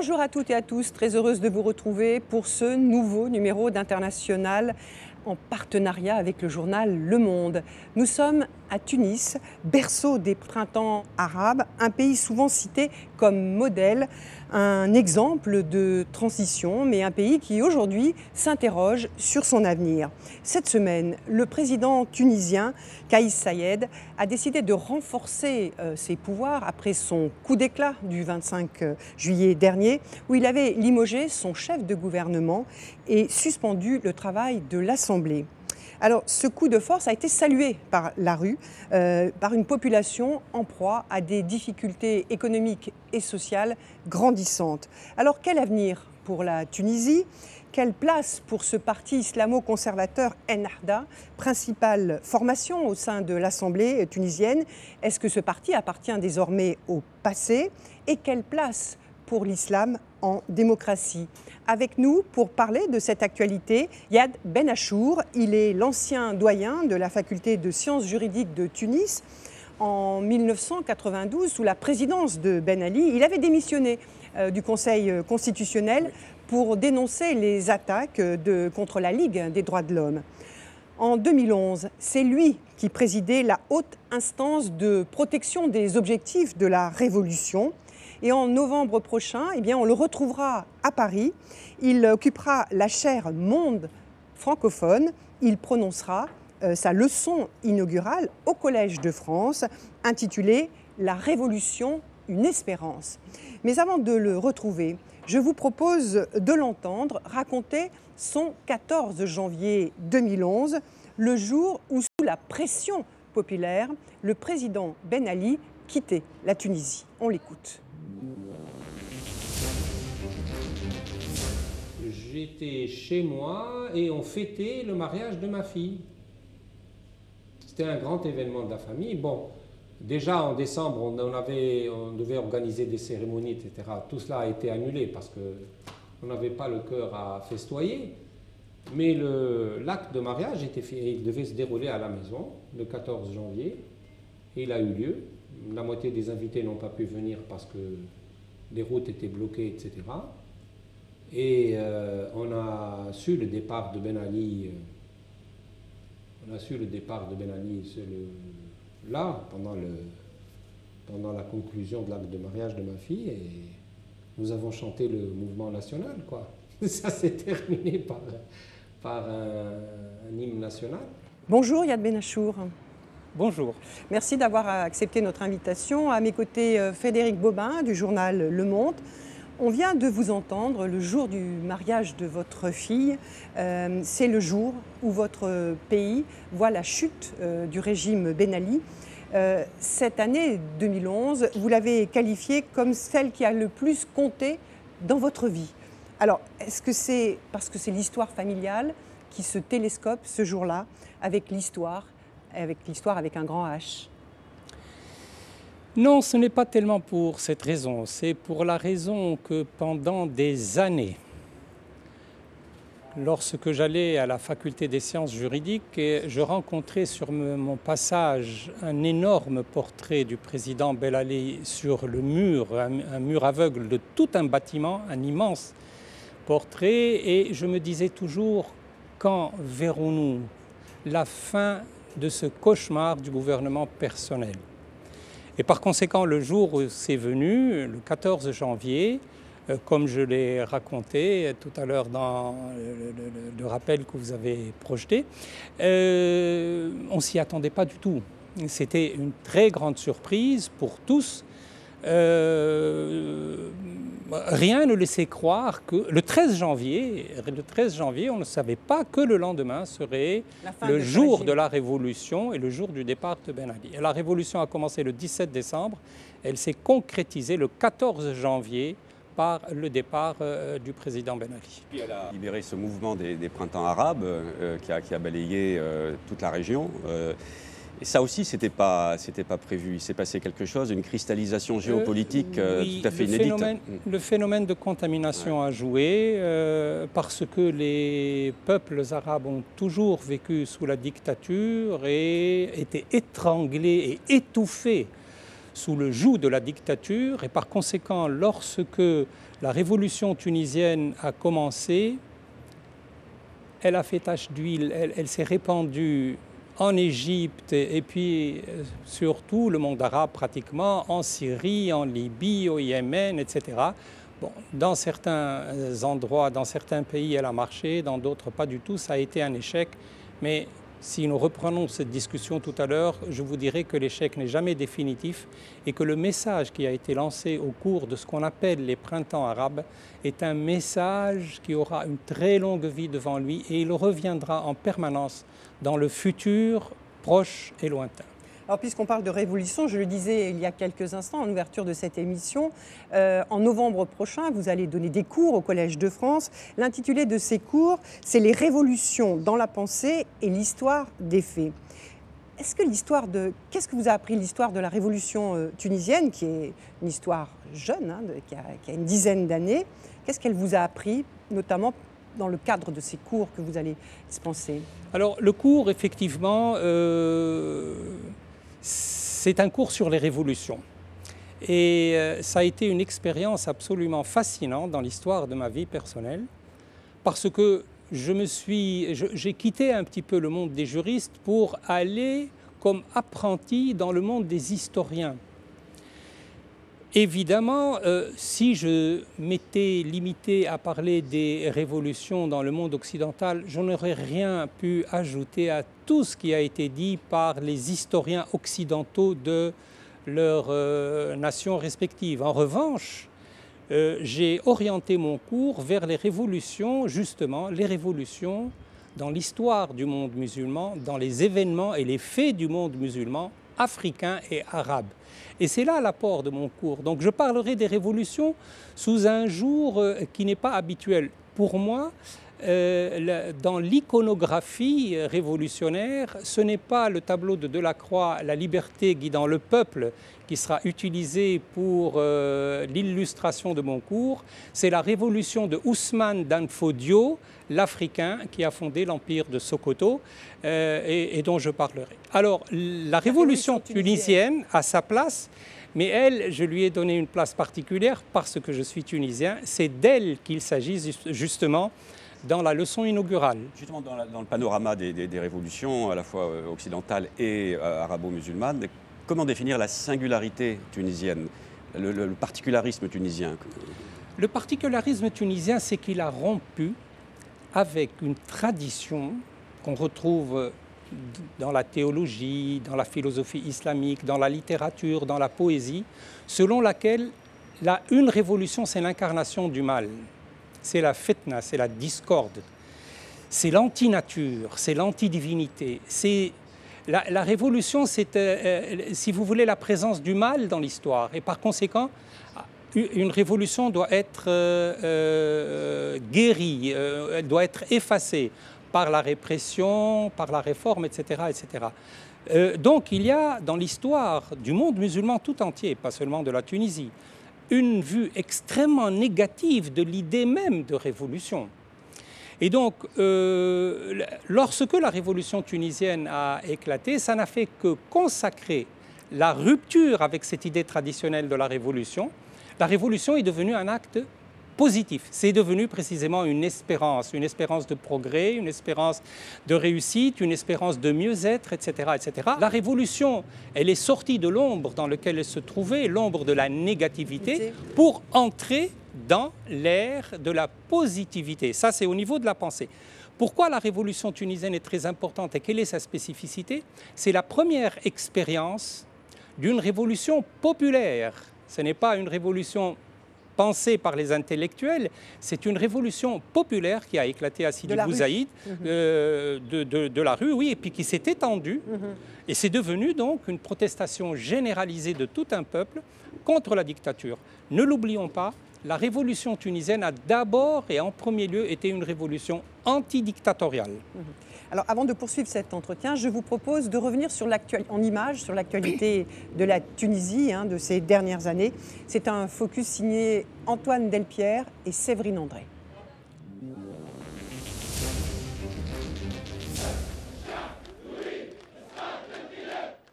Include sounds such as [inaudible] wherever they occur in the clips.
Bonjour à toutes et à tous, très heureuse de vous retrouver pour ce nouveau numéro d'International en partenariat avec le journal Le Monde. Nous sommes à Tunis, berceau des printemps arabes, un pays souvent cité comme modèle, un exemple de transition, mais un pays qui aujourd'hui s'interroge sur son avenir. Cette semaine, le président tunisien Kaïs Sayed a décidé de renforcer euh, ses pouvoirs après son coup d'éclat du 25 euh, juillet dernier, où il avait limogé son chef de gouvernement et suspendu le travail de l'Assemblée. Alors ce coup de force a été salué par la rue, euh, par une population en proie à des difficultés économiques et sociales grandissantes. Alors quel avenir pour la Tunisie? Quelle place pour ce parti islamo-conservateur Ennahda, principale formation au sein de l'Assemblée tunisienne? Est-ce que ce parti appartient désormais au passé? Et quelle place pour l'islam en démocratie. Avec nous pour parler de cette actualité, Yad Ben Achour. Il est l'ancien doyen de la faculté de sciences juridiques de Tunis. En 1992, sous la présidence de Ben Ali, il avait démissionné euh, du Conseil constitutionnel pour dénoncer les attaques de, contre la Ligue des droits de l'homme. En 2011, c'est lui qui présidait la haute instance de protection des objectifs de la révolution. Et en novembre prochain, eh bien, on le retrouvera à Paris. Il occupera la chaire Monde francophone. Il prononcera euh, sa leçon inaugurale au Collège de France intitulée La Révolution, une espérance. Mais avant de le retrouver, je vous propose de l'entendre raconter son 14 janvier 2011, le jour où, sous la pression populaire, le président Ben Ali quittait la Tunisie. On l'écoute. J'étais chez moi et on fêtait le mariage de ma fille. C'était un grand événement de la famille. Bon, déjà en décembre, on, devait organiser des cérémonies, etc. Tout cela a été annulé parce qu'on n'avait pas le cœur à festoyer. Mais l'acte de mariage était fait, il devait se dérouler à la maison le 14 janvier et il a eu lieu. La moitié des invités n'ont pas pu venir parce que les routes étaient bloquées, etc. Et euh, on a su le départ de Ben Ali. Euh, on a su le départ de Ben Ali là, pendant, le, pendant la conclusion de l'acte de mariage de ma fille. Et nous avons chanté le mouvement national, quoi. [laughs] Ça s'est terminé par, par un, hymne national. Bonjour Yad Benachour. Bonjour. Merci d'avoir accepté notre invitation. À mes côtés, euh, Frédéric Bobin du journal Le Monde. On vient de vous entendre le jour du mariage de votre fille. Euh, c'est le jour où votre pays voit la chute euh, du régime Ben Ali. Cette année 2011, vous l'avez qualifiée comme celle qui a le plus compté dans votre vie. Alors, est-ce que c'est parce que c'est l'histoire familiale qui se télescope ce jour-là avec l'histoire, avec l'histoire avec un grand H non, ce n'est pas tellement pour cette raison. C'est pour la raison que pendant des années, lorsque j'allais à la faculté des sciences juridiques, je rencontrais sur mon passage un énorme portrait du président Belali sur le mur, un, mur aveugle de tout un bâtiment, un immense portrait, et je me disais toujours, quand verrons-nous la fin de ce cauchemar du gouvernement personnel et par conséquent, le jour où c'est venu, le 14 janvier, euh, comme je l'ai raconté tout à l'heure dans le, rappel que vous avez projeté, euh, on ne s'y attendait pas du tout. C'était une très grande surprise pour tous. Euh, rien ne laissait croire que le 13 janvier, le 13 janvier, on ne savait pas que le lendemain serait le jour de la révolution et le jour du départ de Ben Ali. la révolution a commencé le 17 décembre, elle s'est concrétisée le 14 janvier par le départ euh, du président Ben Ali. Puis elle a libéré ce mouvement des, printemps arabes euh, qui, a, balayé euh, toute la région. Et ça aussi, ce n'était pas, pas prévu. Il s'est passé quelque chose, une cristallisation euh, géopolitique euh, tout à fait le inédite. Phénomène, mm. Le phénomène de contamination a joué euh, parce que les peuples arabes ont toujours vécu sous la dictature et étaient étranglés et étouffés sous le joug de la dictature et par conséquent, lorsque la révolution tunisienne a commencé, elle a fait tache d'huile, elle, s'est répandue en Égypte et puis euh, surtout le monde arabe pratiquement, en Syrie, en Libye, au Yémen, etc. Bon, dans certains endroits, dans certains pays, elle a marché, dans d'autres pas du tout, ça a été un échec. Mais si nous reprenons cette discussion tout à l'heure, je vous dirais que l'échec n'est jamais définitif et que le message qui a été lancé au cours de ce qu'on appelle les printemps arabes est un message qui aura une très longue vie devant lui et il reviendra en permanence dans le futur proche et lointain. Alors, puisqu'on parle de révolution, je le disais il y a quelques instants en ouverture de cette émission, euh, en novembre prochain, vous allez donner des cours au Collège de France. L'intitulé de ces cours, c'est Les révolutions dans la pensée et l'histoire des faits. Est-ce que l'histoire de. Qu'est-ce que vous a appris l'histoire de la révolution euh, tunisienne, qui est une histoire jeune, hein, qui, a, une dizaine d'années? Qu'est-ce qu'elle vous a appris, notamment dans le cadre de ces cours que vous allez dispenser Alors, le cours, effectivement, euh, c'est un cours sur les révolutions. Et euh, ça a été une expérience absolument fascinante dans l'histoire de ma vie personnelle, parce que j'ai quitté un petit peu le monde des juristes pour aller comme apprenti dans le monde des historiens. Évidemment, euh, si je m'étais limité à parler des révolutions dans le monde occidental, je n'aurais rien pu ajouter à tout ce qui a été dit par les historiens occidentaux de leurs euh, nations respectives. En revanche, euh, j'ai orienté mon cours vers les révolutions, justement, les révolutions dans l'histoire du monde musulman, dans les événements et les faits du monde musulman africain et arabe. Et c'est là l'apport de mon cours. Donc je parlerai des révolutions sous un jour euh, qui n'est pas habituel. Pour moi, dans l'iconographie révolutionnaire, ce n'est pas le tableau de Delacroix, La liberté guidant le peuple, qui sera utilisé pour euh, l'illustration de mon cours, c'est la révolution de Ousmane Danfodio, l'Africain qui a fondé l'empire de Sokoto euh, et, dont je parlerai. Alors, la, révolution, tunisienne a sa place, mais elle, je lui ai donné une place particulière parce que je suis tunisien. C'est d'elle qu'il s'agit justement dans la leçon inaugurale. Justement, dans, le panorama des, révolutions, à la fois euh, occidentales et arabo-musulmanes, Comment définir la singularité tunisienne, le, particularisme tunisien? Le particularisme tunisien, c'est qu'il a rompu avec une tradition qu'on retrouve dans la théologie, dans la philosophie islamique, dans la littérature, dans la poésie, selon laquelle la, une révolution, c'est l'incarnation du mal. C'est la fitna, c'est la discorde. C'est l'anti-nature, c'est l'anti-divinité. C'est la, révolution, c'est, euh, euh, si vous voulez, la présence du mal dans l'histoire. Et par conséquent, une révolution doit être euh, guérie, elle doit être effacée par la répression, par la réforme, etc. etc. donc il y a dans l'histoire du monde musulman tout entier, pas seulement de la Tunisie, une vue extrêmement négative de l'idée même de révolution. Et donc, euh, lorsque la révolution tunisienne a éclaté, ça n'a fait que consacrer la rupture avec cette idée traditionnelle de la révolution. La révolution est devenue un acte positif. C'est devenu précisément une espérance, une espérance de progrès, une espérance de réussite, une espérance de mieux-être, etc., etc. La révolution, elle est sortie de l'ombre dans laquelle elle se trouvait, l'ombre de la négativité, pour entrer dans l'ère de la positivité. Ça, c'est au niveau de la pensée. Pourquoi la révolution tunisienne est très importante et quelle est sa spécificité? C'est la première expérience d'une révolution populaire. Ce n'est pas une révolution pensée par les intellectuels, c'est une révolution populaire qui a éclaté à Sidi Bouzaïd mhm. euh, de, la rue, oui, et puis qui s'est étendue. Mhm. Et c'est devenu donc une protestation généralisée de tout un peuple contre la dictature. Ne l'oublions pas, la révolution tunisienne a d'abord et en premier lieu été une révolution antidictatoriale. Mhm. Alors avant de poursuivre cet entretien, je vous propose de revenir sur en image sur l'actualité de la Tunisie hein, de ces dernières années. C'est un focus signé Antoine Delpierre et Séverine André.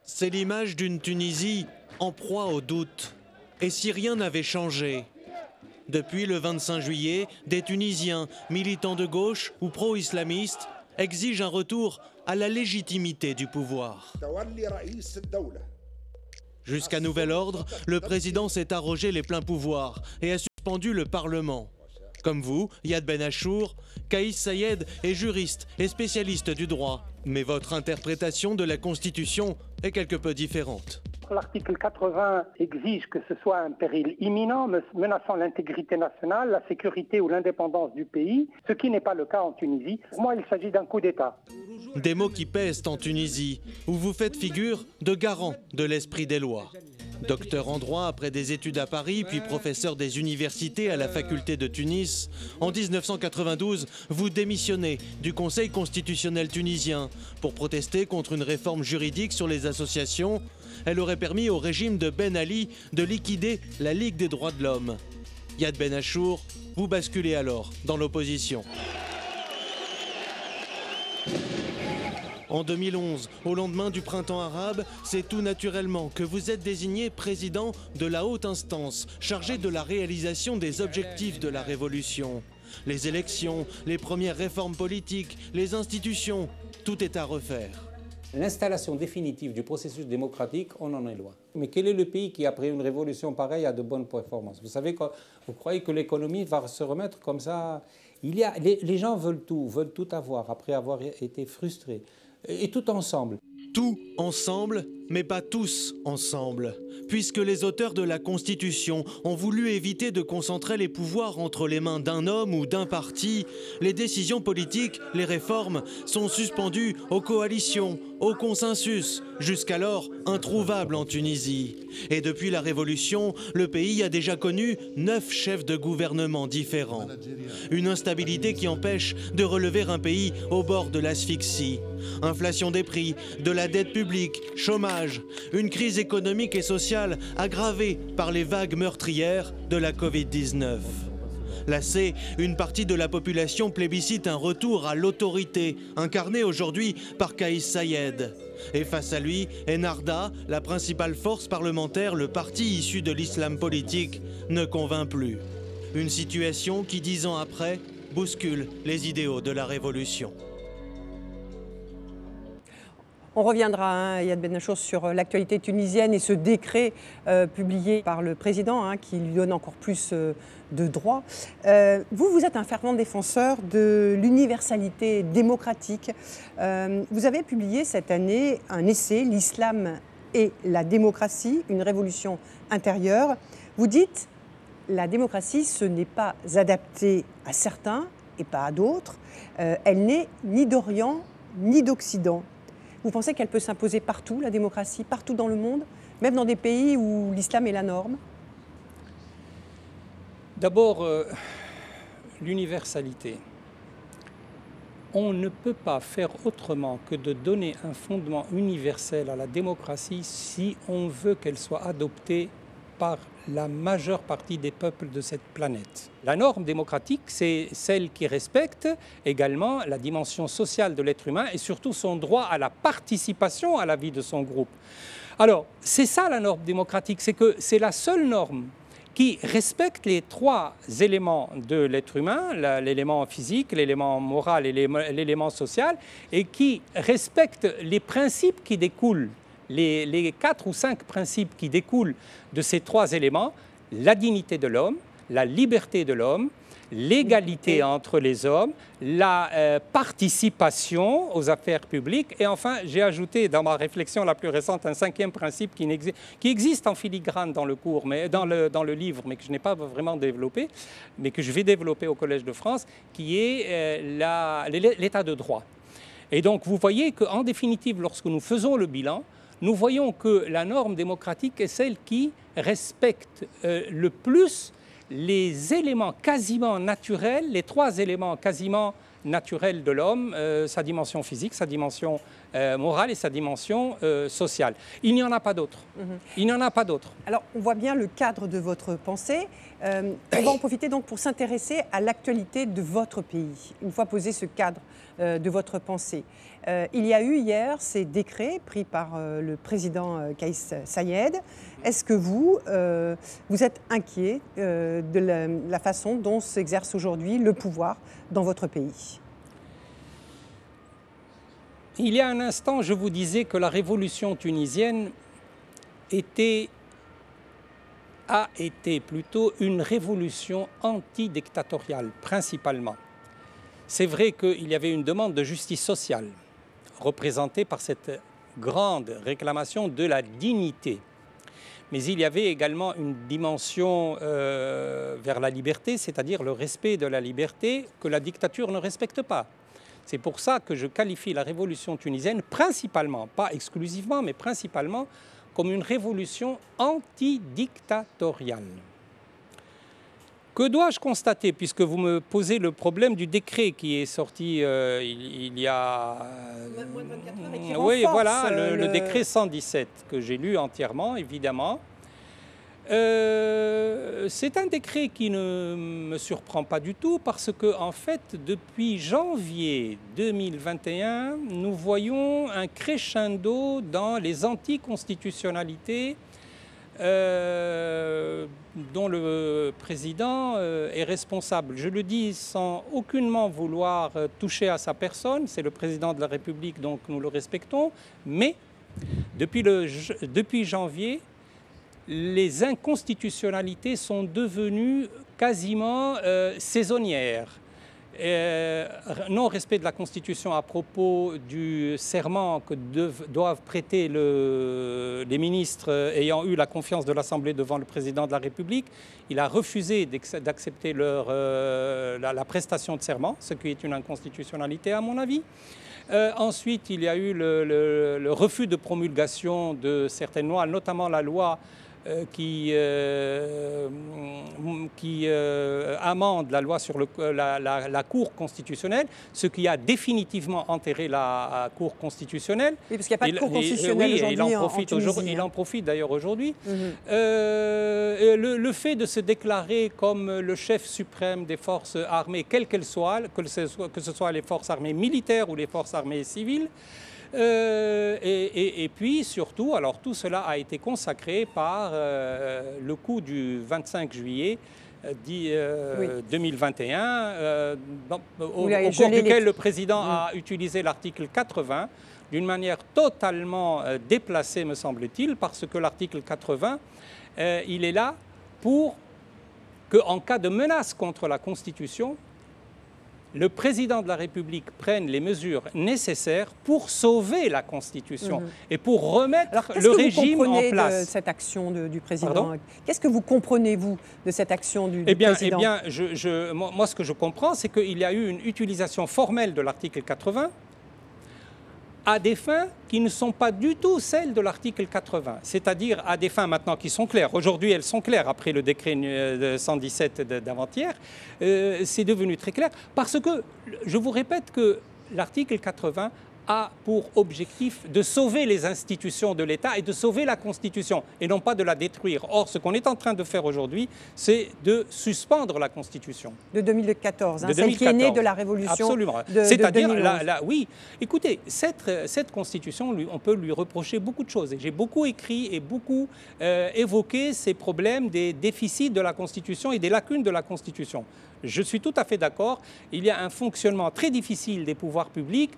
C'est l'image d'une Tunisie en proie au doute. Et si rien n'avait changé? Depuis le 25 juillet, des Tunisiens, militants de gauche ou pro-islamistes, exigent un retour à la légitimité du pouvoir. Jusqu'à nouvel ordre, le président s'est arrogé les pleins pouvoirs et a suspendu le Parlement. Comme vous, Yad Ben Achour, Kaïs Sayed est juriste et spécialiste du droit. Mais votre interprétation de la Constitution est quelque peu différente. L'article 80 exige que ce soit un péril imminent menaçant l'intégrité nationale, la sécurité ou l'indépendance du pays, ce qui n'est pas le cas en Tunisie. Moi, il s'agit d'un coup d'État. Des mots qui pèsent en Tunisie, où vous faites figure de garant de l'esprit des lois. Docteur en droit après des études à Paris, puis professeur des universités à la faculté de Tunis, en 1992, vous démissionnez du Conseil constitutionnel tunisien pour protester contre une réforme juridique sur les associations. Elle aurait permis au régime de Ben Ali de liquider la Ligue des droits de l'homme. Yad Ben Achour, vous basculez alors dans l'opposition. En 2011, au lendemain du printemps arabe, c'est tout naturellement que vous êtes désigné président de la haute instance chargée de la réalisation des objectifs de la révolution. Les élections, les premières réformes politiques, les institutions, tout est à refaire. L'installation définitive du processus démocratique, on en est loin. Mais quel est le pays qui, après une révolution pareille, a de bonnes performances? Vous savez, vous croyez que l'économie va se remettre comme ça? Il y a, les, les gens veulent tout, veulent tout avoir après avoir été frustrés et tout ensemble. Tout ensemble, mais pas tous ensemble, puisque les auteurs de la Constitution ont voulu éviter de concentrer les pouvoirs entre les mains d'un homme ou d'un parti, les décisions politiques, les réformes sont suspendues aux coalitions, au consensus, jusqu'alors introuvable en Tunisie. Et depuis la Révolution, le pays a déjà connu neuf chefs de gouvernement différents. Une instabilité qui empêche de relever un pays au bord de l'asphyxie. Inflation des prix, de la dette publique, chômage, une crise économique et sociale aggravée par les vagues meurtrières de la Covid-19. Lassé, une partie de la population plébiscite un retour à l'autorité, incarnée aujourd'hui par Kaïs Sayed. Et face à lui, Enarda, la principale force parlementaire, le parti issu de l'islam politique, ne convainc plus. Une situation qui, dix ans après, bouscule les idéaux de la révolution. On reviendra, hein, Yad Benachour, sur l'actualité tunisienne et ce décret euh, publié par le président hein, qui lui donne encore plus euh, de droits. Euh, vous, vous êtes un fervent défenseur de l'universalité démocratique. vous avez publié cette année un essai, L'islam et la démocratie, une révolution intérieure. Vous dites, la démocratie, ce n'est pas adapté à certains et pas à d'autres. elle n'est ni d'Orient ni d'Occident. Vous pensez qu'elle peut s'imposer partout, la démocratie, partout dans le monde, même dans des pays où l'islam est la norme? D'abord, euh, l'universalité. On ne peut pas faire autrement que de donner un fondement universel à la démocratie si on veut qu'elle soit adoptée par la majeure partie des peuples de cette planète. La norme démocratique, c'est celle qui respecte également la dimension sociale de l'être humain et surtout son droit à la participation à la vie de son groupe. Alors, c'est ça la norme démocratique, c'est que c'est la seule norme qui respecte les trois éléments de l'être humain, l'élément physique, l'élément moral et l'élément social, et qui respecte les principes qui découlent les, quatre ou cinq principes qui découlent de ces trois éléments, la dignité de l'homme, la liberté de l'homme, l'égalité entre les hommes, la euh, participation aux affaires publiques et enfin j'ai ajouté dans ma réflexion la plus récente un cinquième principe qui, qui existe en filigrane dans le cours, mais dans le, dans le livre, mais que je n'ai pas vraiment développé, mais que je vais développer au Collège de France, qui est euh, l'état de droit. Et donc vous voyez qu'en définitive, lorsque nous faisons le bilan, nous voyons que la norme démocratique est celle qui respecte euh, le plus les éléments quasiment naturels, les trois éléments quasiment naturels de l'homme, euh, sa dimension physique, sa dimension euh, morale et sa dimension euh, sociale. Il n'y en a pas d'autre. Mhm. Il n'y en a pas d'autre. Alors, on voit bien le cadre de votre pensée. Euh, on va en profiter donc pour s'intéresser à l'actualité de votre pays, une fois posé ce cadre de votre pensée. il y a eu hier ces décrets pris par le président Kaïs Sayed. Est-ce que vous, vous êtes inquiet de la, la façon dont s'exerce aujourd'hui le pouvoir dans votre pays? Il y a un instant, je vous disais que la révolution tunisienne a été plutôt une révolution antidictatoriale, principalement. C'est vrai qu'il y avait une demande de justice sociale, représentée par cette grande réclamation de la dignité. Mais il y avait également une dimension euh, vers la liberté, c'est-à-dire le respect de la liberté que la dictature ne respecte pas. C'est pour ça que je qualifie la révolution tunisienne principalement, pas exclusivement, mais principalement comme une révolution antidictatoriale. Que dois-je constater, puisque vous me posez le problème du décret qui est sorti euh, il, y a... oui, voilà, le, le décret 117, que j'ai lu entièrement, évidemment. Euh, c'est un décret qui ne me surprend pas du tout parce que, en fait, depuis janvier 2021, nous voyons un crescendo dans les anticonstitutionnalités euh, dont le président euh, est responsable. Je le dis sans aucunement vouloir toucher à sa personne, c'est le président de la République, donc nous le respectons, mais depuis, janvier, les inconstitutionnalités sont devenues quasiment euh, saisonnières. Euh, non-respect de la Constitution à propos du serment que doivent prêter les ministres ayant eu la confiance de l'Assemblée devant le président de la République. Il a refusé d'accepter euh, la, prestation de serment, ce qui est une inconstitutionnalité à mon avis. ensuite, il y a eu le refus de promulgation de certaines lois, notamment la loi qui, euh, qui euh, amende la loi sur le, la, Cour constitutionnelle, ce qui a définitivement enterré la, Cour constitutionnelle. Oui, parce qu'il n'y a pas de Cour constitutionnelle aujourd'hui. Il en profite, aujourd'hui, il en profite d'ailleurs aujourd'hui. Mhm. le, fait de se déclarer comme le chef suprême des forces armées, quelles qu'elles soient, que ce soit, que ce soit les forces armées militaires ou les forces armées civiles, euh, et, puis surtout, alors tout cela a été consacré par euh, le coup du 25 juillet 2021, euh, au, cours duquel le président a utilisé l'article 80 d'une manière totalement déplacée, me semble-t-il, parce que l'article 80, il est là pour qu'en cas de menace contre la Constitution, le président de la République prenne les mesures nécessaires pour sauver la Constitution mhm. et pour remettre le régime en place. De cette action du président Qu'est-ce que vous comprenez, vous, de cette action du, eh bien, président Eh bien, je, moi, ce que je comprends, c'est qu'il y a eu une utilisation formelle de l'article 80 à des fins qui ne sont pas du tout celles de l'article 80, c'est-à-dire à des fins maintenant qui sont claires. Aujourd'hui, elles sont claires après le décret 117 d'avant-hier. Euh, c'est devenu très clair parce que, je vous répète que l'article 80 a pour objectif de sauver les institutions de l'État et de sauver la Constitution, et non pas de la détruire. Or, ce qu'on est en train de faire aujourd'hui, c'est de suspendre la Constitution. De 2014, hein, celle qui est née de la Révolution Absolument. C'est-à-dire, oui, écoutez, cette, cette Constitution, lui, on peut lui reprocher beaucoup de choses. Et j'ai beaucoup écrit et beaucoup euh, évoqué ces problèmes des déficits de la Constitution et des lacunes de la Constitution. Je suis tout à fait d'accord. Il y a un fonctionnement très difficile des pouvoirs publics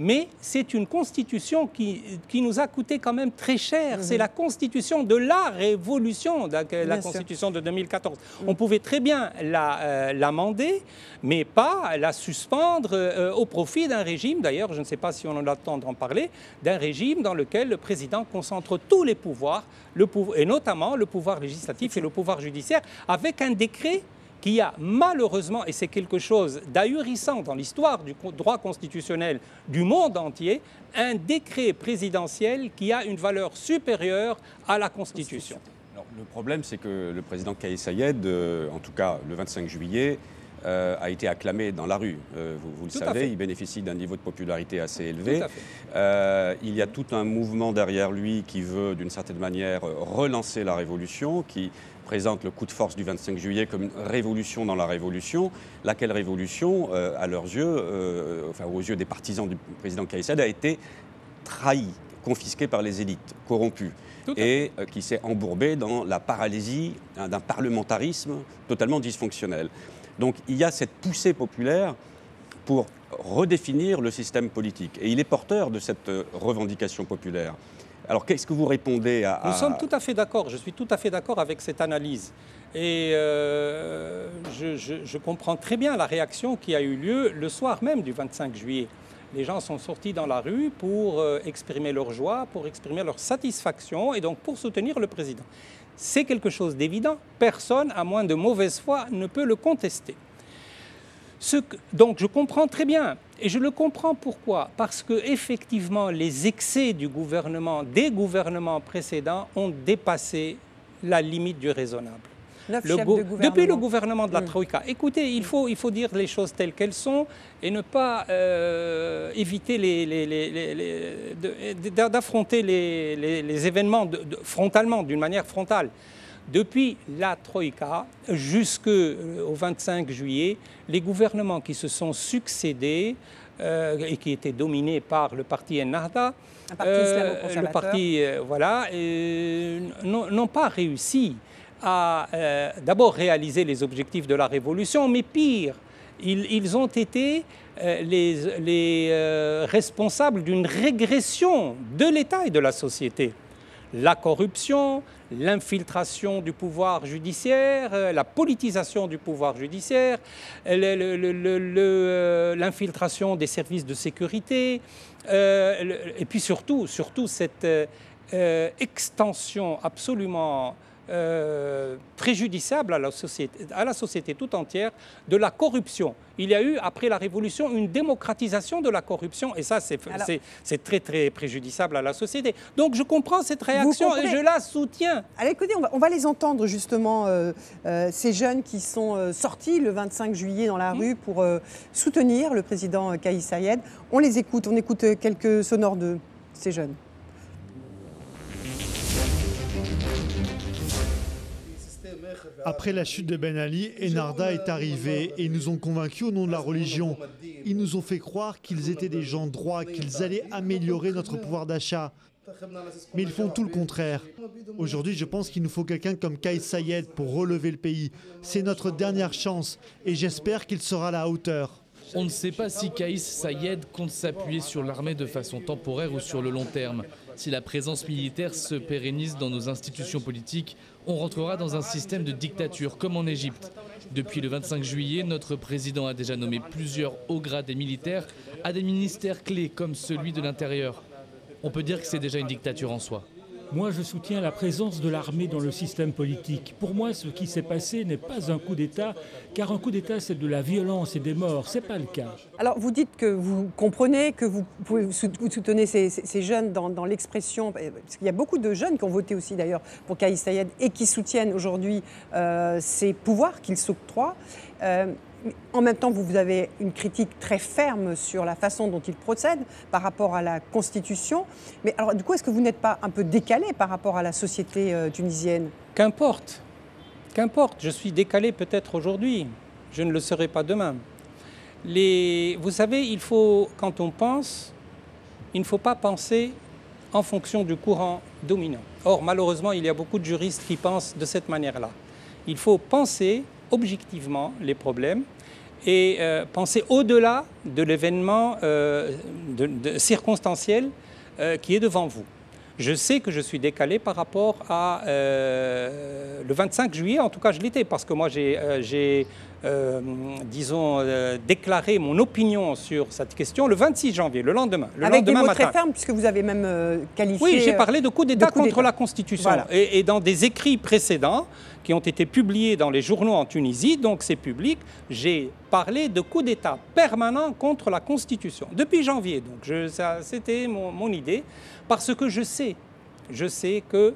mais c'est une constitution qui, qui, nous a coûté quand même très cher. Mhm. C'est la constitution de la révolution, la, constitution de 2014. Mhm. On pouvait très bien euh, l'amender, mais pas la suspendre euh, au profit d'un régime, d'ailleurs, je ne sais pas si on en attend d'en parler, d'un régime dans lequel le président concentre tous les pouvoirs, le et notamment le pouvoir législatif et le pouvoir judiciaire, avec un décret qui a malheureusement, et c'est quelque chose d'ahurissant dans l'histoire du droit constitutionnel du monde entier, un décret présidentiel qui a une valeur supérieure à la Constitution. le problème, c'est que le président Kaïs Sayed, euh, en tout cas le 25 juillet, euh, a été acclamé dans la rue. Euh, vous, le savez, il bénéficie d'un niveau de popularité assez élevé. Euh, il y a tout un mouvement derrière lui qui veut, d'une certaine manière, relancer la révolution, qui présente le coup de force du 25 juillet comme une révolution dans la révolution, laquelle révolution, à leurs yeux, enfin aux yeux des partisans du président Kaïsad, a été trahie, confisquée par les élites, corrompue et qui s'est embourbée dans la paralysie hein, d'un parlementarisme totalement dysfonctionnel. Donc il y a cette poussée populaire pour redéfinir le système politique. Et il est porteur de cette euh, revendication populaire. Alors qu'est-ce que vous répondez à... Nous sommes tout à fait d'accord, je suis tout à fait d'accord avec cette analyse. Et euh, je, comprends très bien la réaction qui a eu lieu le soir même du 25 juillet. Les gens sont sortis dans la rue pour euh, exprimer leur joie, pour exprimer leur satisfaction et donc pour soutenir le président c'est quelque chose d'évident. Personne, à moins de mauvaise foi, ne peut le contester. donc je comprends très bien. Et je le comprends pourquoi Parce que effectivement, les excès du gouvernement, des gouvernements précédents, ont dépassé la limite du raisonnable depuis le gouvernement de la mm. Troïka. Écoutez, il faut, il faut dire les choses telles qu'elles sont et ne pas euh, éviter d'affronter les, événements frontalement, d'une manière frontale. Depuis la Troïka jusqu'au 25 juillet, les gouvernements qui se sont succédés euh, et qui étaient dominés par le parti Ennahda, euh, le parti, voilà, n'ont pas réussi à euh, d'abord réaliser les objectifs de la Révolution, mais pire, ils, ont été euh, les, euh, responsables d'une régression de l'État et de la société. La corruption, l'infiltration du pouvoir judiciaire, la politisation du pouvoir judiciaire, l'infiltration des services de sécurité, et puis surtout, surtout cette extension absolument euh, préjudiciable à la, société, à la société tout entière de la corruption. Il y a eu, après la Révolution, une démocratisation de la corruption, et ça, c'est très, très préjudiciable à la société. Donc, je comprends cette réaction et je la soutiens. Allez, écoutez, on va, les entendre, justement, euh, euh, ces jeunes qui sont sortis le 25 juillet dans la mmh. rue pour soutenir le président Kaïs Sayed. On les écoute, on écoute quelques sonores de ces jeunes. Après la chute de Ben Ali, Enarda est arrivé et ils nous ont convaincus au nom de la religion. Ils nous ont fait croire qu'ils étaient des gens droits, qu'ils allaient améliorer notre pouvoir d'achat. Mais ils font tout le contraire. Aujourd'hui, je pense qu'il nous faut quelqu'un comme Kais Sayed pour relever le pays. C'est notre dernière chance et j'espère qu'il sera à la hauteur. On ne sait pas si Kaïs Sayed compte s'appuyer sur l'armée de façon temporaire ou sur le long terme. Si la présence militaire se pérennise dans nos institutions politiques, on rentrera dans un système de dictature comme en Égypte. Depuis le 25 juillet, notre président a déjà nommé plusieurs hauts grades militaires à des ministères clés comme celui de l'Intérieur. On peut dire que c'est déjà une dictature en soi. Moi, je soutiens la présence de l'armée dans le système politique. Pour moi, ce qui s'est passé n'est pas un coup d'État, car un coup d'État, c'est de la violence et des morts. Ce n'est pas le cas. Alors, vous dites que vous comprenez, que vous, soutenez ces, jeunes dans, l'expression, parce qu'il y a beaucoup de jeunes qui ont voté aussi d'ailleurs pour Kaïs Sayed et qui soutiennent aujourd'hui euh, ces pouvoirs qu'il s'octroie. Euh, en même temps, vous avez une critique très ferme sur la façon dont il procède par rapport à la Constitution. Mais alors, du coup, est-ce que vous n'êtes pas un peu décalé par rapport à la société euh, tunisienne? Qu'importe. Qu'importe. Je suis décalé peut-être aujourd'hui. Je ne le serai pas demain. Vous savez, il faut, quand on pense, il ne faut pas penser en fonction du courant dominant. Or, malheureusement, il y a beaucoup de juristes qui pensent de cette manière-là. Il faut penser objectivement les problèmes et euh, penser au-delà de l'événement euh, circonstanciel euh, qui est devant vous. Je sais que je suis décalé par rapport à le 25 juillet, en tout cas je l'étais, parce que moi j'ai, disons, déclaré mon opinion sur cette question le 26 janvier, le lendemain. Le Avec lendemain des mots très fermes, puisque vous avez même qualifié... Oui, j'ai parlé de coup d'État contre la Constitution. Et, et, dans des écrits précédents, qui ont été publiés dans les journaux en Tunisie, donc c'est public, j'ai parlé de coup d'État permanent contre la Constitution. Depuis janvier, donc c'était mon, idée, parce que je sais, je sais que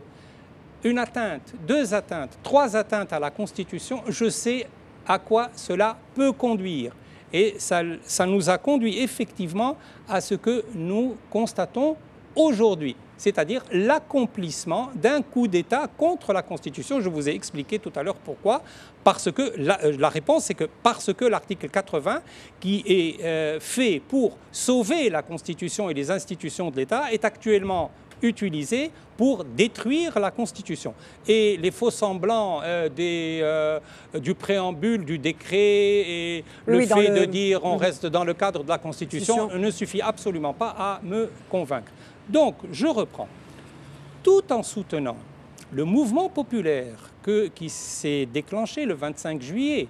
une atteinte, deux atteintes, trois atteintes à la Constitution, je sais à quoi cela peut conduire. Et ça, nous a conduit effectivement à ce que nous constatons aujourd'hui, c'est-à-dire l'accomplissement d'un coup d'État contre la Constitution. Je vous ai expliqué tout à l'heure pourquoi. Parce que la, euh, réponse, c'est que parce que l'article 80, qui est euh, fait pour sauver la Constitution et les institutions de l'État, est actuellement utilisé pour détruire la Constitution. Et les faux semblants euh, des, euh, du préambule, du décret et le Oui, fait le- de dire on reste dans le cadre de la Constitution Constitution. ne suffit absolument pas à me convaincre. Donc, je reprends. Tout en soutenant le mouvement populaire que- qui s'est déclenché le 25 juillet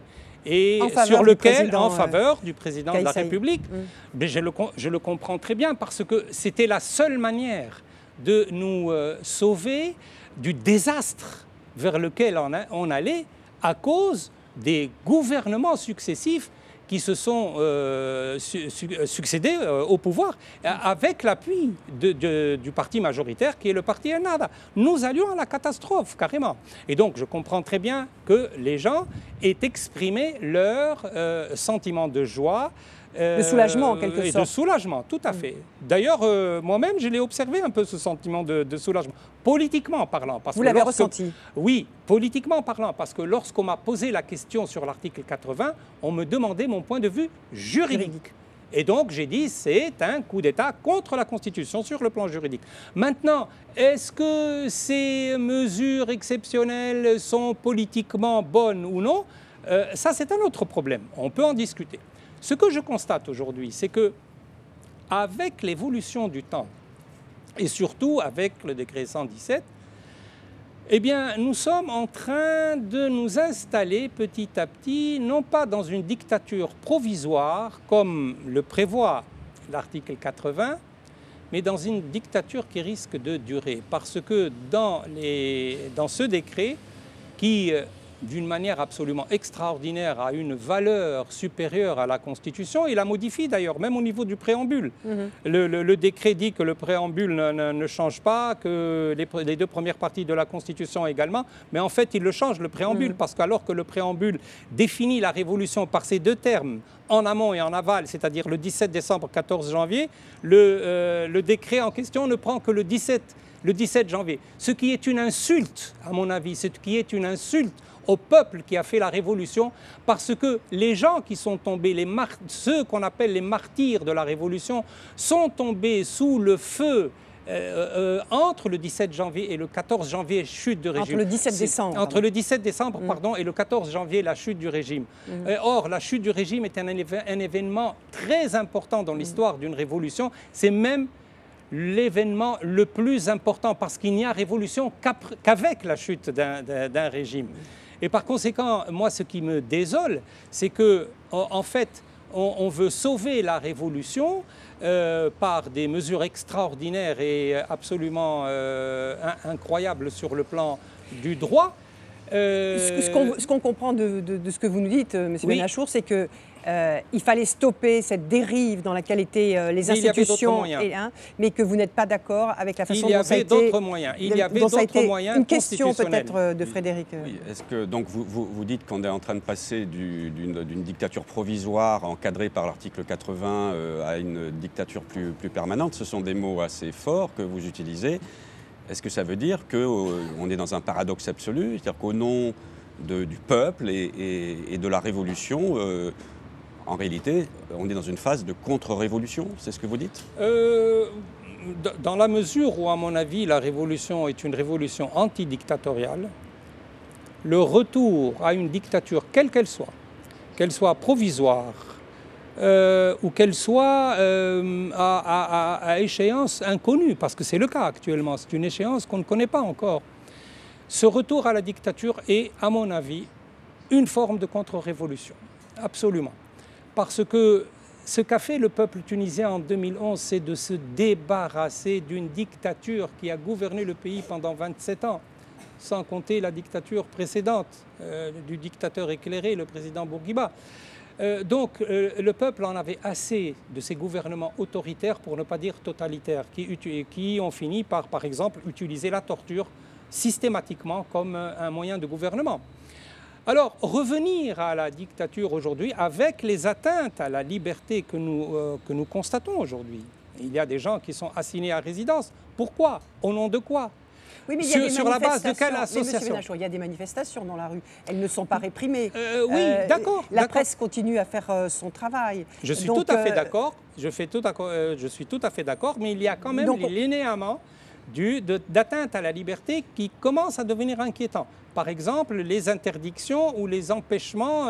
et sur lequel, en faveur du président de la. République, Mm. mais je, le, com- je le comprends très bien parce que c'était la seule manière de nous euh, sauver du désastre vers lequel on, allait à cause des gouvernements successifs qui se sont euh, euh, succédés au pouvoir avec l'appui du parti majoritaire qui est le parti Ennahda. Nous allions à la catastrophe carrément. Et donc je comprends très bien que les gens aient exprimé leur sentiment de joie. Euh, De soulagement, en quelque et sorte. De soulagement, tout à fait. D'ailleurs, euh, moi-même, je l'ai observé un peu ce sentiment de, de soulagement, politiquement parlant. Parce Vous l'avez ressenti oui, politiquement parlant, parce que lorsqu'on m'a posé la question sur l'article 80, on me demandait mon point de vue juridique. Juridique. Et donc j'ai dit c'est un coup d'État contre la Constitution sur le plan juridique. Maintenant, est-ce que ces mesures exceptionnelles sont politiquement bonnes ou non? Euh, Ça c'est un autre problème. On peut en discuter. Ce que je constate aujourd'hui, c'est que avec l'évolution du temps et surtout avec le décret 117, eh nous sommes en train de nous installer petit à petit, non pas dans une dictature provisoire, comme le prévoit l'article 80, mais dans une dictature qui risque de durer. Parce que dans ce décret, qui, euh, d'une manière absolument extraordinaire, a une valeur supérieure à la Constitution, il la modifie d'ailleurs, même au niveau du préambule. Mhm. Le, le- le décret dit que le préambule ne, ne- ne change pas, que les, deux premières parties de la Constitution également, mais en fait il le change, le préambule, Mhm. parce qu'alors que le préambule définit la révolution par ces deux termes, en amont et en aval, c'est-à-dire le 17 décembre, 14 janvier, le, euh, le décret en question ne prend que le 17, le 17 janvier. Ce qui est une insulte, à mon avis, ce qui est une insulte au peuple qui a fait la révolution, parce que les gens qui sont tombés, les ceux qu'on appelle les martyrs de la révolution, sont tombés sous le feu euh, euh, entre le 17 janvier et le 14 janvier, chute de régime. Entre le 17 C'est- décembre. Entre le 17 décembre, Mm. pardon, et le 14 janvier, la chute du régime. Mm. Euh, or, la chute du régime est un, événement très important Mm. dans l'histoire d'une révolution. C'est même l'événement le plus important parce qu'il n'y a révolution qu'avec la chute d'un régime. Et par conséquent, moi, ce qui me désole, c'est que, en, fait, on, veut sauver la révolution euh, par des mesures extraordinaires et absolument euh, in- incroyables sur le plan du droit. Euh, Ce, ce qu'on comprend de, de- de ce que vous nous dites, euh, Oui. Benachour, c'est que euh, il fallait stopper cette dérive dans laquelle étaient euh, les il y avait institutions, et, hein, mais que vous n'êtes pas d'accord avec la façon il y dont ça a avait été. d'autres moyens. Il y avait d'autres moyens Une question peut-être euh, de Frédéric. Oui, Est-ce que donc vous, vous, vous dites qu'on est en train de passer du- d'une dictature provisoire encadrée par l'article 80 euh, à une dictature plus, plus permanente? Ce sont des mots assez forts que vous utilisez. Est-ce que ça veut dire qu'on est dans un paradoxe absolu? C'est-à-dire qu'au nom de- du peuple et, et- et de la révolution, euh, en réalité, on est dans une phase de contre-révolution C'est ce que vous dites? Euh, dans la mesure où, à mon avis, la révolution est une révolution antidictatoriale, le retour à une dictature, quelle qu'elle soit, qu'elle soit provisoire euh, ou qu'elle soit euh, à échéance inconnue, parce que c'est le cas actuellement, c'est une échéance qu'on ne connaît pas encore. Ce retour à la dictature est, à mon avis, une forme de contre-révolution, absolument. Parce que ce qu'a fait le peuple tunisien en 2011, c'est de se débarrasser d'une dictature qui a gouverné le pays pendant 27 ans, sans compter la dictature précédente euh, du dictateur éclairé, le président Bourguiba. Euh, donc euh, le peuple en avait assez de ces gouvernements autoritaires, pour ne pas dire totalitaires, qui, ont fini par, par exemple, utiliser la torture systématiquement comme un moyen de gouvernement. Alors, revenir à la dictature aujourd'hui avec les atteintes à la liberté que nous, euh, que nous constatons aujourd'hui. Il y a des gens qui sont assignés à résidence. Pourquoi? Au nom de quoi? Oui, mais il y a sur, des sur la base de quelle association? Il y a des manifestations dans la rue. Elles ne sont pas réprimées. Euh, oui, euh, d'accord. La presse continue à faire euh, son travail. Je suis tout à fait d'accord. Je, je suis tout à fait d'accord, mais il y a quand même les linéaments d'atteinte à la liberté qui commencent à devenir inquiétants. Par exemple, les interdictions ou les empêchements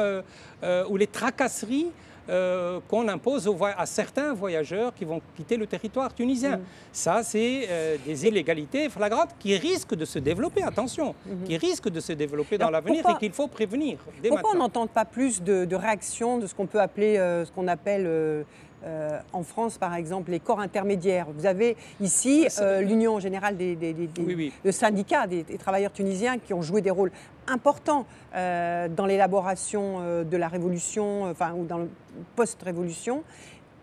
ou les tracasseries euh, qu'on impose à certains voyageurs qui vont quitter le territoire tunisien. Mm. Ça, c'est euh, des illégalités flagrantes qui risquent de se développer, attention, mm-hmm. qui risquent de se développer dans l'avenir et qu'il faut prévenir. pourquoi on n'entend pas plus de, réactions de ce qu'on peut appeler, euh, ce qu'on appelle en France, par exemple, les corps intermédiaires. Vous avez ici l'Union générale des, syndicats des, travailleurs tunisiens qui ont joué des rôles importants dans l'élaboration de la révolution, enfin, ou dans le post-révolution.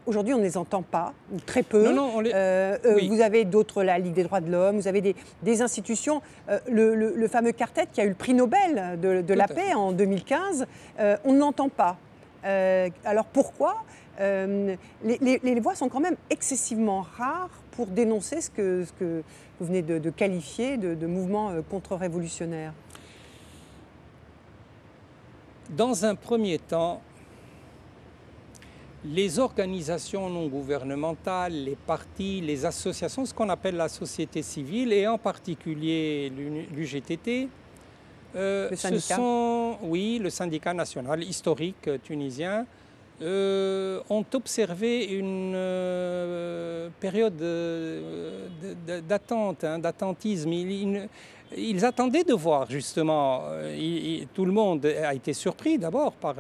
Aujourd'hui, on ne les entend pas, ou très peu. Euh, euh, vous avez d'autres, la Ligue des droits de l'homme, vous avez des, institutions. Euh, le, fameux quartet qui a eu le prix Nobel de, la paix en 2015, on ne l'entend pas. alors pourquoi les, voix sont quand même excessivement rares pour dénoncer ce que, ce que vous venez de, qualifier de, de mouvement contre-révolutionnaire. Dans un premier temps, les organisations non gouvernementales, les partis, les associations, ce qu'on appelle la société civile et en particulier l'UGTT, euh, ce sont, oui, le syndicat national historique tunisien, euh, ont observé une euh, période d'attente, hein, d'attentisme. Ils, attendaient de voir justement, tout le monde a été surpris d'abord par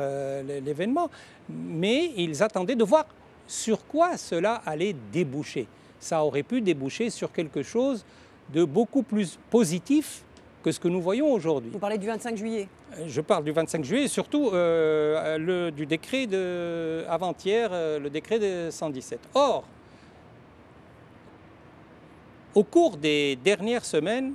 l'événement, mais ils attendaient de voir sur quoi cela allait déboucher. Ça aurait pu déboucher sur quelque chose de beaucoup plus positif que ce que nous voyons aujourd'hui. Vous parlez du 25 juillet euh, Je parle du 25 juillet et surtout euh, le, du décret de avant-hier, euh, le décret de 117. Or, au cours des dernières semaines,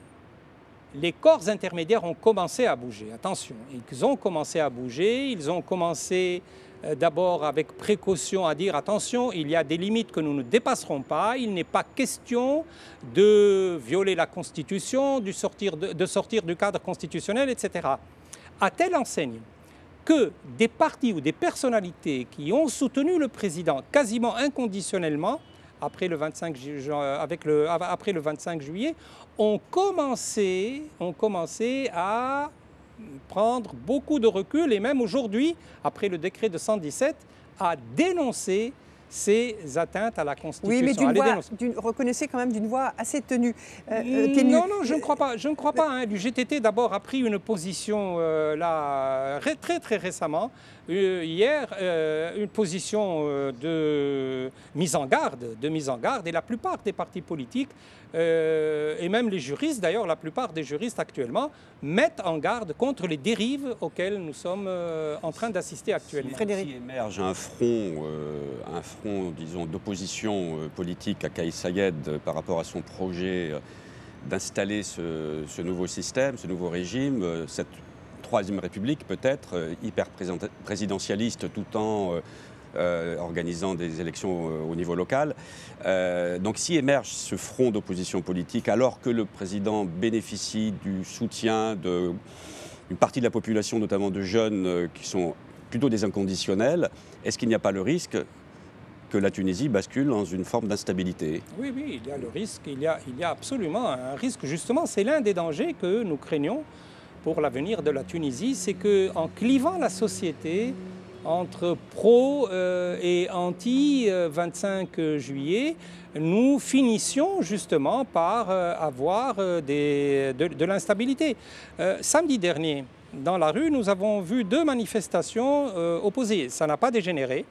les corps intermédiaires ont commencé à bouger. Attention, ils ont commencé à bouger, ils ont commencé euh, d'abord avec précaution à dire attention, il y a des limites que nous ne dépasserons pas, il n'est pas question de violer la Constitution, de sortir, du cadre constitutionnel, etc. À telle enseigne que des partis ou des personnalités qui ont soutenu le président quasiment inconditionnellement, après le 25, avec le, après le 25 juillet, ont commencé, ont commencé à prendre beaucoup de recul et même aujourd'hui, après le décret de 117, à dénoncer ces atteintes à la Constitution. Oui, mais d'une voix, reconnaissez quand même d'une voix assez tenue. Euh, euh, non, non, je ne crois pas. Je ne crois pas. Hein. Du GTT d'abord a pris une position euh, là très très récemment euh, hier euh, une position euh, de mise en garde, de mise en garde, et la plupart des partis politiques et même les juristes, d'ailleurs, la plupart des juristes actuellement mettent en garde contre les dérives auxquelles nous sommes en train d'assister actuellement. Frédéric. Si émerge un front, un front, disons, d'opposition politique à Kais Sayed par rapport à son projet d'installer ce, nouveau système, ce nouveau régime, cette Troisième République peut-être, euh, hyper présidentialiste tout en euh, euh, organisant des élections au niveau local. donc si émerge ce front d'opposition politique alors que le président bénéficie du soutien d'une partie de la population, notamment de jeunes qui sont plutôt des inconditionnels, est-ce qu'il n'y a pas le risque que la Tunisie bascule dans une forme d'instabilité Oui, oui, il y a le risque, il y a, absolument un risque. Justement, c'est l'un des dangers que nous craignons pour l'avenir de la Tunisie, c'est qu'en clivant la société entre pro euh, et anti 25 euh, juillet, nous finissions justement par euh, avoir de, l'instabilité. samedi dernier, dans la rue, nous avons vu deux manifestations opposées. Ça n'a pas dégénéré.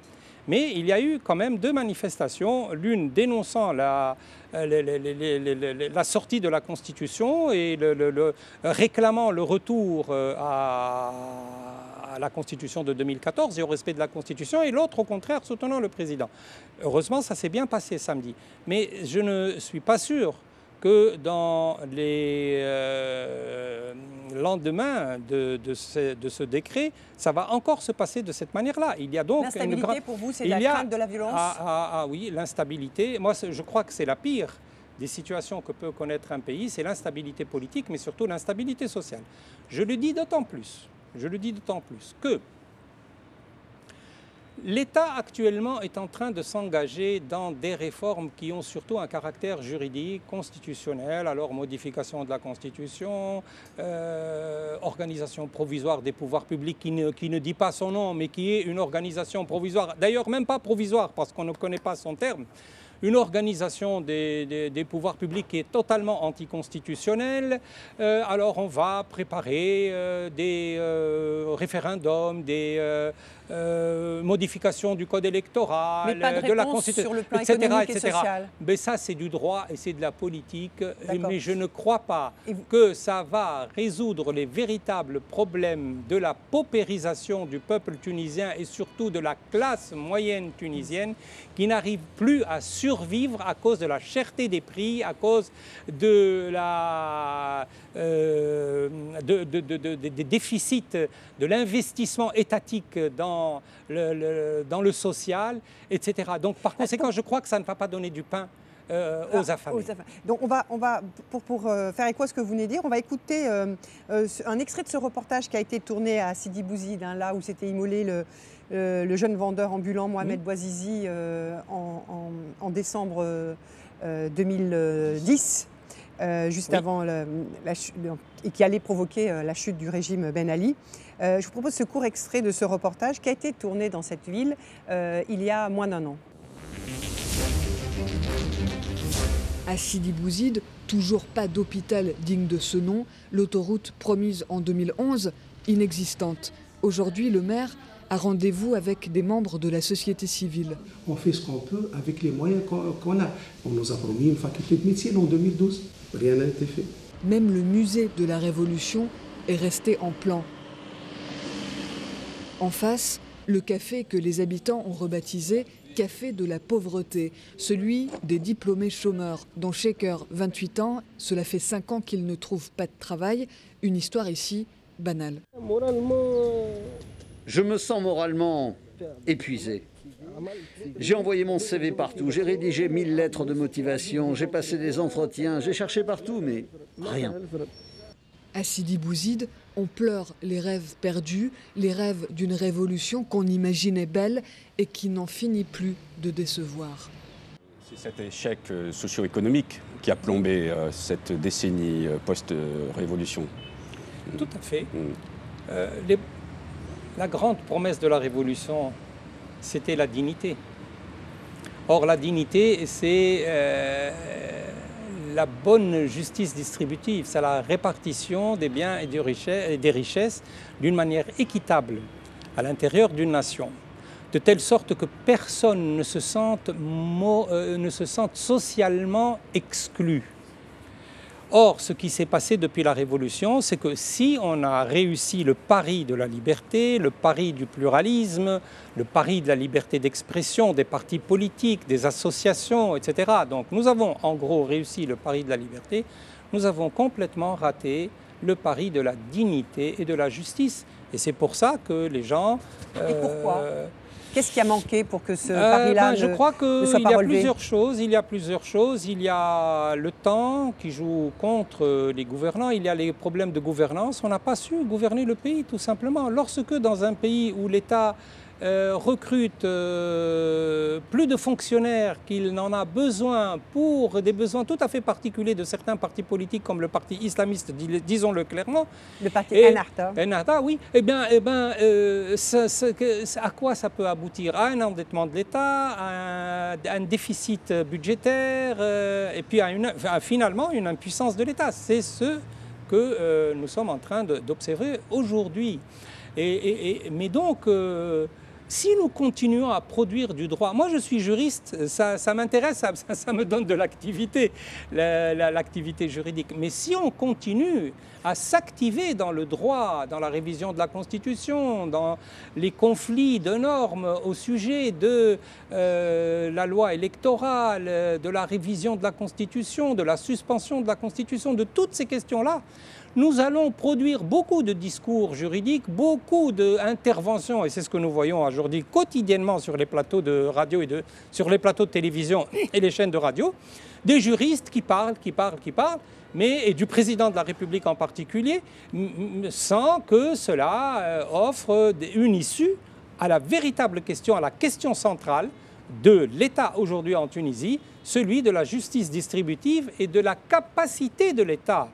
Mais il y a eu quand même deux manifestations, l'une dénonçant la, euh, sortie de la Constitution et réclamant le retour euh, à, la Constitution de 2014 et au respect de la Constitution, et l'autre, au contraire, soutenant le président. Heureusement, ça s'est bien passé samedi. Mais je ne suis pas sûr que dans les euh, lendemains de, ce, décret, ça va encore se passer de cette manière-là. Il y a donc l'instabilité pour vous, c'est la crainte de la violence. Ah, ah, ah oui, l'instabilité. Moi, je crois que c'est la pire des situations que peut connaître un pays, c'est l'instabilité politique, mais surtout l'instabilité sociale. Je le dis d'autant plus, je le dis d'autant plus que L'État actuellement est en train de s'engager dans des réformes qui ont surtout un caractère juridique, constitutionnel, alors modification de la Constitution, euh, organisation provisoire des pouvoirs publics qui ne, qui ne dit pas son nom, mais qui est une organisation provisoire, d'ailleurs même pas provisoire parce qu'on ne connaît pas son terme, une organisation des, pouvoirs publics qui est totalement anticonstitutionnelle. Euh, alors on va préparer euh, des référendums, des euh, modification du code électoral, de, la Constitution, etc. Mais ça, c'est du droit et c'est de la politique. Mais je ne crois pas que ça va résoudre les véritables problèmes de la paupérisation du peuple tunisien et surtout de la classe moyenne tunisienne qui n'arrive plus à survivre à cause de la cherté des prix, à cause de la, euh, des déficits de l'investissement étatique dans le, dans le social, etc. Donc par conséquent, je crois que ça ne va pas donner du pain euh, aux, ah, affamés. Donc on va, on va pour, pour euh, faire écho à ce que vous venez de dire, on va écouter euh, un extrait de ce reportage qui a été tourné à Sidi Bouzid, hein, là où s'était immolé le, le, jeune vendeur ambulant Mohamed Bouazizi en, en, décembre 2010. juste avant la, et qui allait provoquer la chute du régime Ben Ali. Euh, je vous propose ce court extrait de ce reportage qui a été tourné dans cette ville euh, il y a moins d'un an. À Sidi Bouzid, toujours pas d'hôpital digne de ce nom, l'autoroute promise en 2011, inexistante. Aujourd'hui, le maire a rendez-vous avec des membres de la société civile. On fait ce qu'on peut avec les moyens qu'on a. On nous a promis une faculté de médecine en 2012. Rien n'a été fait. Même le musée de la Révolution est resté en plan. En face, le café que les habitants ont rebaptisé Café de la pauvreté, celui des diplômés chômeurs, dont Shaker, 28 ans, cela fait 5 ans qu'il ne trouve pas de travail, une histoire ici banale. Je me sens moralement épuisé. J'ai envoyé mon CV partout, j'ai rédigé mille lettres de motivation, j'ai passé des entretiens, j'ai cherché partout, mais rien. À Sidi Bouzid, on pleure les rêves perdus, les rêves d'une révolution qu'on imaginait belle et qui n'en finit plus de décevoir. C'est cet échec euh, socio-économique qui a plombé euh, cette décennie euh, post-révolution. Tout à fait. Mm. la grande promesse de la révolution, c'était la dignité. Or, la dignité, c'est la bonne justice distributive, c'est la répartition des biens et des richesses d'une manière équitable à l'intérieur d'une nation, de telle sorte que personne ne se sente, euh, ne se sente socialement exclu. Or, ce qui s'est passé depuis la Révolution, c'est que si on a réussi le pari de la liberté, le pari du pluralisme, le pari de la liberté d'expression des partis politiques, des associations, etc., donc nous avons en gros réussi le pari de la liberté, nous avons complètement raté le pari de la dignité et de la justice. Et c'est pour ça que les gens... et pourquoi? euh, Qu'est-ce qui a manqué pour que ce euh, pari-là ben, Je crois qu'il y a plusieurs choses. Il y a plusieurs choses. Il y a le temps qui joue contre les gouvernants. Il y a les problèmes de gouvernance. On n'a pas su gouverner le pays, tout simplement. Lorsque dans un pays où l'État euh, recrute euh, plus de fonctionnaires qu'il n'en a besoin pour des besoins tout à fait particuliers de certains partis politiques comme le parti islamiste, disons-le clairement. Le parti Ennahda. Ennahda, oui. Eh bien, eh bien euh, à quoi ça peut aboutir? À un endettement de l'État, à un, déficit budgétaire et puis à, une, finalement une impuissance de l'État. C'est ce que nous sommes en train d'observer aujourd'hui. Et, mais donc, si nous continuons à produire du droit, moi je suis juriste, ça, m'intéresse, ça, me donne de l'activité, l'activité juridique, mais si on continue à s'activer dans le droit, dans la révision de la Constitution, dans les conflits de normes au sujet de euh, la loi électorale, de la révision de la Constitution, de la suspension de la Constitution, de toutes ces questions-là, nous allons produire beaucoup de discours juridiques, beaucoup d'interventions, et c'est ce que nous voyons aujourd'hui quotidiennement sur les plateaux de radio et de, sur les plateaux de télévision et les chaînes de radio, des juristes qui parlent, qui parlent, qui parlent, mais, et du président de la République en particulier, sans que cela euh, offre une issue à la véritable question, à la question centrale de l'État aujourd'hui en Tunisie, celui de la justice distributive et de la capacité de l'État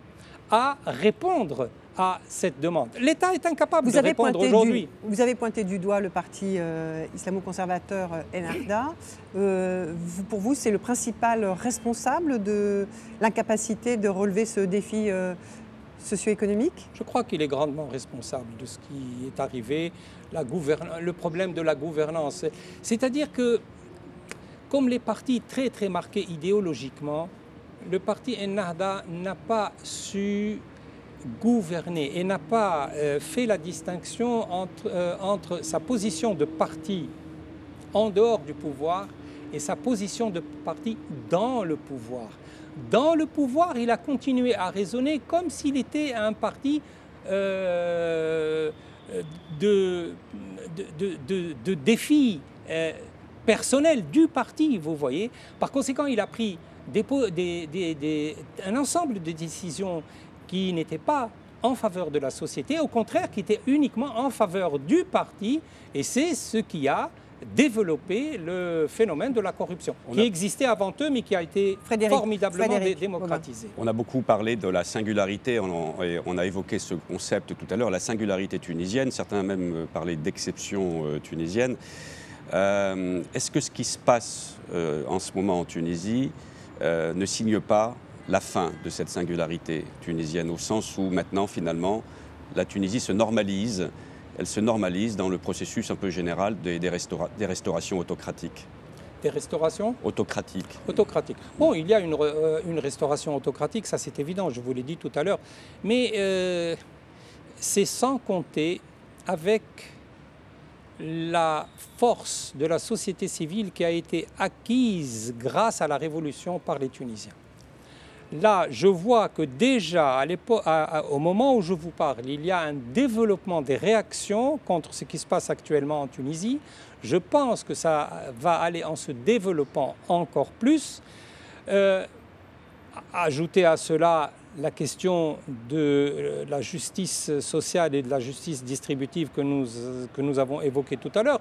à répondre à cette demande. L'État est incapable vous de répondre aujourd'hui. Vous avez pointé du doigt le parti euh, islamo-conservateur euh, Ennahda. Euh, pour vous, c'est le principal responsable de l'incapacité de relever ce défi socio-économique? Je crois qu'il est grandement responsable de ce qui est arrivé, la le problème de la gouvernance. C'est-à-dire que, comme les partis très très marqués idéologiquement, le parti Ennahda n'a pas su gouverner et n'a pas euh, fait la distinction entre, euh, entre, sa position de parti en dehors du pouvoir et sa position de parti dans le pouvoir. Dans le pouvoir, il a continué à raisonner comme s'il était un parti euh, de, de, de, de, défi personnel du parti, vous voyez. Par conséquent, il a pris un ensemble de décisions qui n'étaient pas en faveur de la société, au contraire qui étaient uniquement en faveur du parti, et c'est ce qui a développé le phénomène de la corruption, qui existait avant eux, mais qui a été formidablement démocratisé. On a beaucoup parlé de la singularité, on, on a évoqué ce concept tout à l'heure, la singularité tunisienne, certains même parlaient d'exception euh, tunisienne. Euh, est-ce que ce qui se passe euh, en ce moment en Tunisie euh, ne signe pas la fin de cette singularité tunisienne, au sens où maintenant, finalement, la Tunisie se normalise, elle se normalise dans le processus un peu général des, des, restaurations autocratiques. Des restaurations Autocratiques. Autocratiques. Bon, il y a une, euh, une restauration autocratique, ça c'est évident, je vous l'ai dit tout à l'heure. Mais euh, c'est sans compter avec la force de la société civile qui a été acquise grâce à la révolution par les Tunisiens. Là, je vois que déjà, au moment où je vous parle, il y a un développement des réactions contre ce qui se passe actuellement en Tunisie. Je pense que ça va aller en se développant encore plus. Euh, ajouter à cela la question de euh, la justice sociale et de la justice distributive que nous, que nous avons évoquée tout à l'heure,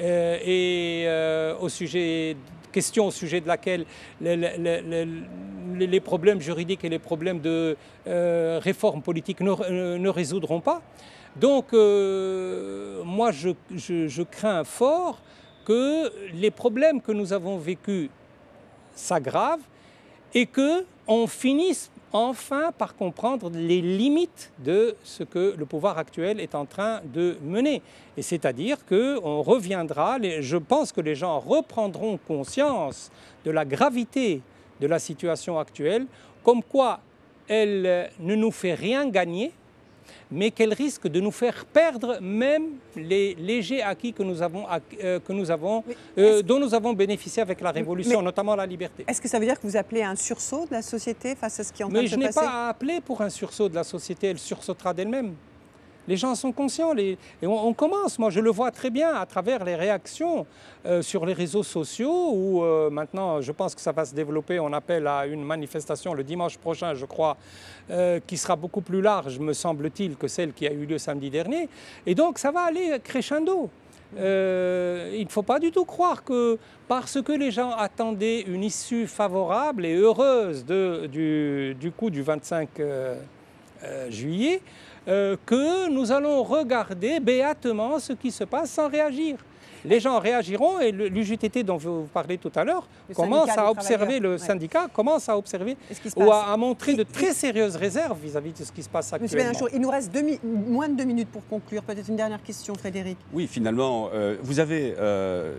euh, et euh, au sujet, question au sujet de laquelle les, problèmes juridiques et les problèmes de réforme politique ne, ne, résoudront pas. Donc, moi, je, je, je crains fort que les problèmes que nous avons vécus s'aggravent et qu'on finisse enfin par comprendre les limites de ce que le pouvoir actuel est en train de mener. Et c'est-à-dire qu'on reviendra, je pense que les gens reprendront conscience de la gravité de la situation actuelle, comme quoi elle ne nous fait rien gagner, mais qu'elle risque de nous faire perdre même les légers acquis que nous avons, euh, que nous avons, euh, dont nous avons bénéficié avec la Révolution, notamment la liberté. Est-ce que ça veut dire que vous appelez à un sursaut de la société face à ce qui est en train de se passer Mais je n'ai pas appelé pour un sursaut de la société, elle sursautera d'elle-même. Les gens sont conscients. et on, commence, moi je le vois très bien à travers les réactions euh, sur les réseaux sociaux où euh, maintenant je pense que ça va se développer. On appelle à une manifestation le dimanche prochain, je crois, euh, qui sera beaucoup plus large, me semble-t-il, que celle qui a eu lieu samedi dernier. Et donc ça va aller crescendo. il ne faut pas du tout croire que parce que les gens attendaient une issue favorable et heureuse du, coup du 25 juillet, euh, que nous allons regarder béatement ce qui se passe sans réagir. Les gens réagiront et l'UJTT dont vous parlez tout à l'heure commence à observer, le syndicat commence à observer ou à, montrer de très sérieuses réserves vis-à-vis de ce qui se passe actuellement. Monsieur il nous reste moins de deux minutes pour conclure. Peut-être une dernière question, Frédéric. Oui, finalement, euh, vous avez euh,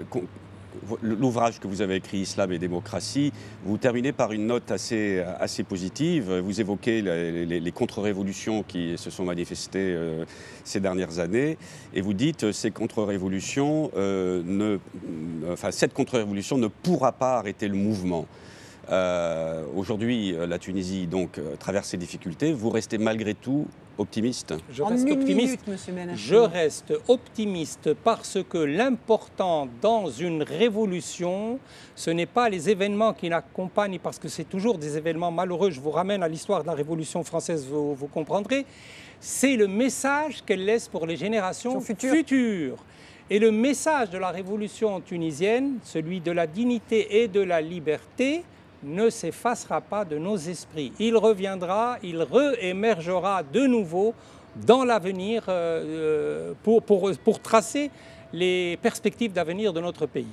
l'ouvrage que vous avez écrit, Islam et démocratie, vous terminez par une note assez, assez positive. Vous évoquez les, contre-révolutions qui se sont manifestées euh, ces dernières années, et vous dites euh, ces contre-révolutions, euh, ne, enfin cette contre-révolution ne pourra pas arrêter le mouvement. Aujourd'hui, la Tunisie donc traverse ces difficultés. Vous restez malgré tout optimiste? Je reste optimiste. Je reste optimiste parce que l'important dans une révolution, ce n'est pas les événements qui l'accompagnent, parce que c'est toujours des événements malheureux. Je vous ramène à l'histoire de la Révolution française, vous, comprendrez. C'est le message qu'elle laisse pour les générations futures. Et le message de la révolution tunisienne, celui de la dignité et de la liberté, ne s'effacera pas de nos esprits. Il reviendra, il réémergera de nouveau dans l'avenir euh, pour, pour, pour, tracer les perspectives d'avenir de notre pays.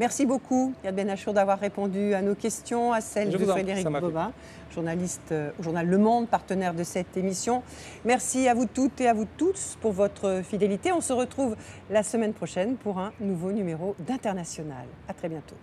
Merci beaucoup, Yad Ben Achour, d'avoir répondu à nos questions, à celles de Frédéric Bobin, journaliste euh, au journal Le Monde, partenaire de cette émission. Merci à vous toutes et à vous tous pour votre fidélité. On se retrouve la semaine prochaine pour un nouveau numéro d'International. À très bientôt.